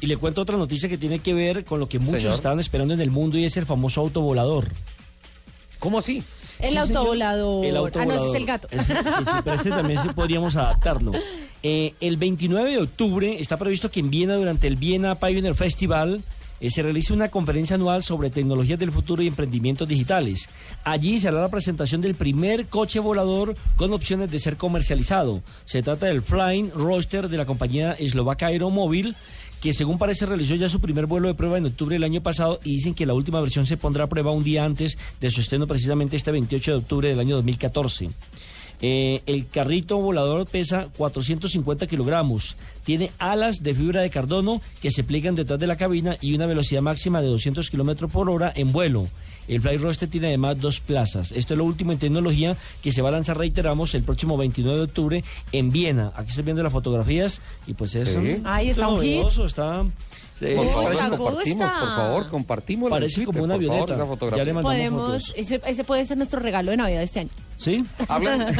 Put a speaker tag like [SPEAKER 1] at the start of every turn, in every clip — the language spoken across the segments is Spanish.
[SPEAKER 1] Y le cuento otra noticia que tiene que ver con lo que muchos
[SPEAKER 2] Señor.
[SPEAKER 1] estaban esperando en el mundo y es el famoso autovolador.
[SPEAKER 2] ¿Cómo así?
[SPEAKER 3] El
[SPEAKER 1] Sí,
[SPEAKER 3] autovolador.
[SPEAKER 1] El
[SPEAKER 3] Ah, no, ese es el gato.
[SPEAKER 1] Ese- sí, sí, pero este también sí podríamos adaptarlo. Eh, el 29 de octubre está previsto que en Viena, durante el Viena Pioneer Festival, eh, se realice una conferencia anual sobre tecnologías del futuro y emprendimientos digitales. Allí se hará la presentación del primer coche volador con opciones de ser comercializado. Se trata del Flying Roadster de la compañía eslovaca Aeromóvil que según parece realizó ya su primer vuelo de prueba en octubre del año pasado y dicen que la última versión se pondrá a prueba un día antes de su estreno precisamente este 28 de octubre del año 2014. Eh, el carrito volador pesa 450 kilogramos, tiene alas de fibra de cardono que se pliegan detrás de la cabina y una velocidad máxima de 200 kilómetros por hora en vuelo. El Fly Roster tiene además dos plazas. Esto es lo último en tecnología que se va a lanzar, reiteramos, el próximo 29 de octubre en Viena. Aquí estoy viendo las fotografías y pues es,
[SPEAKER 2] Sí.
[SPEAKER 1] un-
[SPEAKER 3] Ahí está
[SPEAKER 1] es
[SPEAKER 3] un hit.
[SPEAKER 1] está...
[SPEAKER 2] Por favor,
[SPEAKER 3] gusta,
[SPEAKER 2] compartimos,
[SPEAKER 3] gusta.
[SPEAKER 2] por favor, compartimos
[SPEAKER 1] Parece como una
[SPEAKER 2] por favor,
[SPEAKER 1] avioneta.
[SPEAKER 2] esa
[SPEAKER 1] Ya
[SPEAKER 2] fotografía.
[SPEAKER 1] le mandamos
[SPEAKER 3] Podemos,
[SPEAKER 1] fotos.
[SPEAKER 3] ese, ese puede ser nuestro regalo de Navidad de este año.
[SPEAKER 1] ¿Sí?
[SPEAKER 2] ¿Hablan,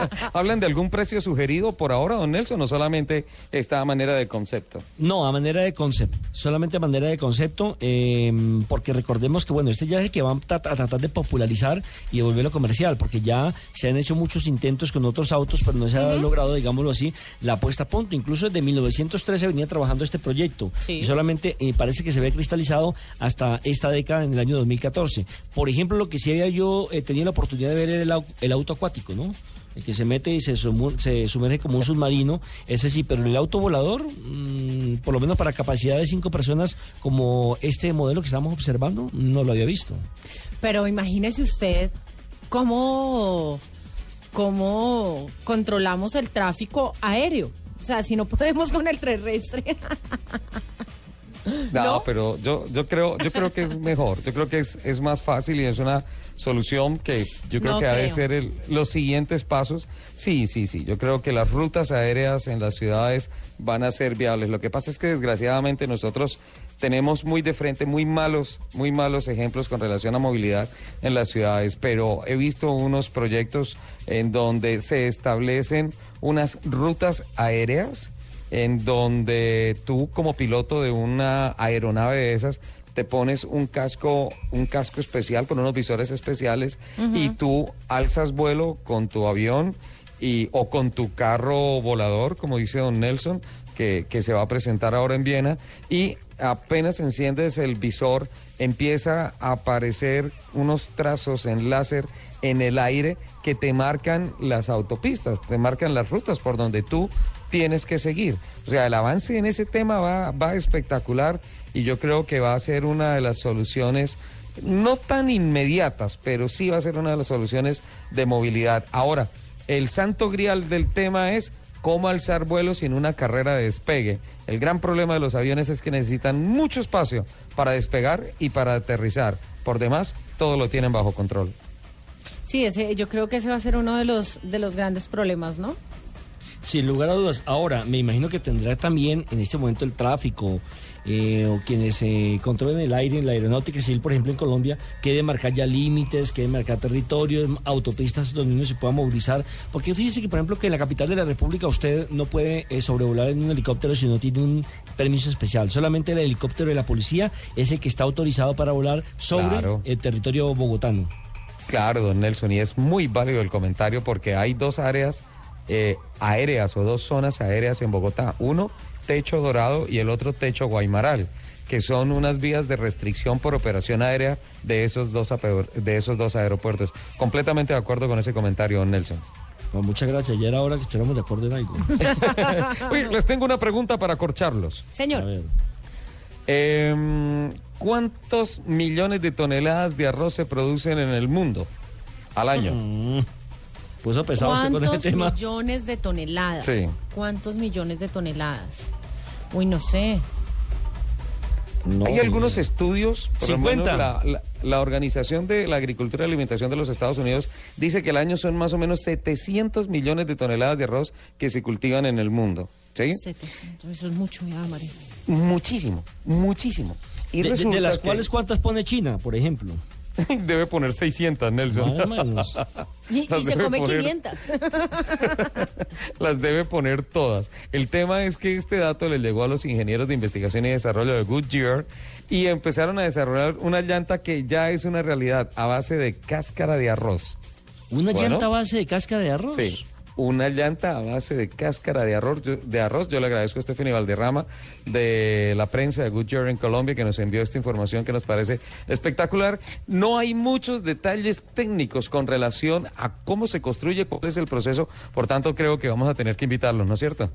[SPEAKER 2] ¿Hablan de algún precio sugerido por ahora, don Nelson, o solamente está a manera de concepto?
[SPEAKER 1] No, a manera de concepto, solamente a manera de concepto, eh, porque recordemos que bueno, este ya es el que van a, a tratar de popularizar y de volverlo comercial, porque ya se han hecho muchos intentos con otros autos, pero no se ha logrado, digámoslo así, la puesta a punto. Incluso desde 1913 venía trabajando este proyecto
[SPEAKER 3] Sí.
[SPEAKER 1] Y solamente eh, parece que se ve cristalizado hasta esta década en el año 2014. Por ejemplo, lo que sí había yo eh, tenía la oportunidad de ver era el, au- el auto acuático, ¿no? El que se mete y se, se sumerge como un submarino, ese sí, pero el auto volador, mm, por lo menos para capacidad de cinco personas, como este modelo que estamos observando, no lo había visto.
[SPEAKER 3] Pero imagínese usted cómo, cómo controlamos el tráfico aéreo. O sea, si no podemos con el terrestre.
[SPEAKER 2] No,
[SPEAKER 3] ¿No?
[SPEAKER 2] pero yo, yo creo, yo creo que es mejor, yo creo que es, es más fácil y es una solución que yo creo
[SPEAKER 3] No
[SPEAKER 2] que ha de ser el- los siguientes pasos. Sí, sí, sí, yo creo que las rutas aéreas en las ciudades van a ser viables. Lo que pasa es que desgraciadamente nosotros tenemos muy de frente muy malos, muy malos ejemplos con relación a movilidad en las ciudades, pero he visto unos proyectos en donde se establecen unas rutas aéreas en donde tú como piloto de una aeronave de esas te pones un casco, un casco especial con unos visores especiales y tú alzas vuelo con tu avión y, o con tu carro volador, como dice don Nelson, que, que se va a presentar ahora en Viena, y apenas enciendes el visor, empieza a aparecer unos trazos en láser en el aire que te marcan las autopistas, te marcan las rutas por donde tú tienes que seguir. O sea, el avance en ese tema va, va espectacular y yo creo que va a ser una de las soluciones, no tan inmediatas, pero sí va a ser una de las soluciones de movilidad. Ahora, el santo grial del tema es cómo alzar vuelos sin una carrera de despegue. El gran problema de los aviones es que necesitan mucho espacio para despegar y para aterrizar. Por demás, todo lo tienen bajo control.
[SPEAKER 3] Sí, ese, yo creo que ese va a ser uno de los, de los grandes problemas, ¿no?
[SPEAKER 1] Sin lugar a dudas. Ahora, me imagino que tendrá también en este momento el tráfico eh, o quienes eh, controlen el aire en la aeronáutica civil, por ejemplo, en Colombia, que marcar ya límites, que marcar territorios, autopistas donde uno se pueda movilizar. Porque fíjese que, por ejemplo, que en la capital de la República usted no puede eh, sobrevolar en un helicóptero si no tiene un permiso especial. Solamente el helicóptero de la policía es el que está autorizado para volar sobre
[SPEAKER 2] Claro.
[SPEAKER 1] el territorio bogotano.
[SPEAKER 2] Claro, don Nelson, y es muy válido el comentario porque hay dos áreas eh, aéreas o dos zonas aéreas en Bogotá. Uno, Techo Dorado y el otro, Techo Guaymaral, que son unas vías de restricción por operación aérea de esos dos, de esos dos aeropuertos. Completamente de acuerdo con ese comentario, don Nelson.
[SPEAKER 1] Bueno, muchas gracias. Ya era hora que estuviéramos de acuerdo en algo.
[SPEAKER 2] Oye, les tengo una pregunta para corcharlos.
[SPEAKER 1] A
[SPEAKER 3] Señor,
[SPEAKER 1] ver.
[SPEAKER 2] Em, ¿Cuántos millones de toneladas de arroz se producen en el mundo al año?
[SPEAKER 1] Mm. Puso pesado usted con
[SPEAKER 3] ¿cuántos
[SPEAKER 1] ese tema.
[SPEAKER 3] millones de toneladas?
[SPEAKER 2] Sí.
[SPEAKER 3] ¿Cuántos millones de toneladas? Uy, no sé.
[SPEAKER 1] No,
[SPEAKER 2] Hay algunos estudios, por lo
[SPEAKER 1] 50.
[SPEAKER 2] menos la, la- la Organización de la Agricultura y Alimentación de los Estados Unidos dice que al año son más o menos 700 millones de toneladas de arroz que se cultivan en el mundo. ¿Sí?
[SPEAKER 3] 700, eso es mucho, ya, María.
[SPEAKER 2] Muchísimo, muchísimo. Y
[SPEAKER 1] De, de- de
[SPEAKER 2] resulta
[SPEAKER 1] las
[SPEAKER 2] que-
[SPEAKER 1] cuales, ¿cuántas pone China, por ejemplo?
[SPEAKER 2] Debe poner 600, Nelson.
[SPEAKER 1] Más o menos.
[SPEAKER 3] Y, y
[SPEAKER 2] Las
[SPEAKER 3] se
[SPEAKER 2] debe
[SPEAKER 3] come
[SPEAKER 2] poner.
[SPEAKER 3] 500.
[SPEAKER 2] Las debe poner todas. El tema es que este dato le llegó a los ingenieros de investigación y desarrollo de Goodyear y empezaron a desarrollar una llanta que ya es una realidad a base de cáscara de arroz.
[SPEAKER 1] ¿Una
[SPEAKER 2] Bueno.
[SPEAKER 1] llanta a base de cáscara de arroz?
[SPEAKER 2] Sí. Una llanta a base de cáscara de arroz. Yo, de arroz. Yo le agradezco a Stephanie Valderrama de la prensa de Goodyear en Colombia que nos envió esta información que nos parece espectacular. No hay muchos detalles técnicos con relación a cómo se construye, cuál es el proceso. Por tanto, creo que vamos a tener que invitarlos, ¿no es cierto?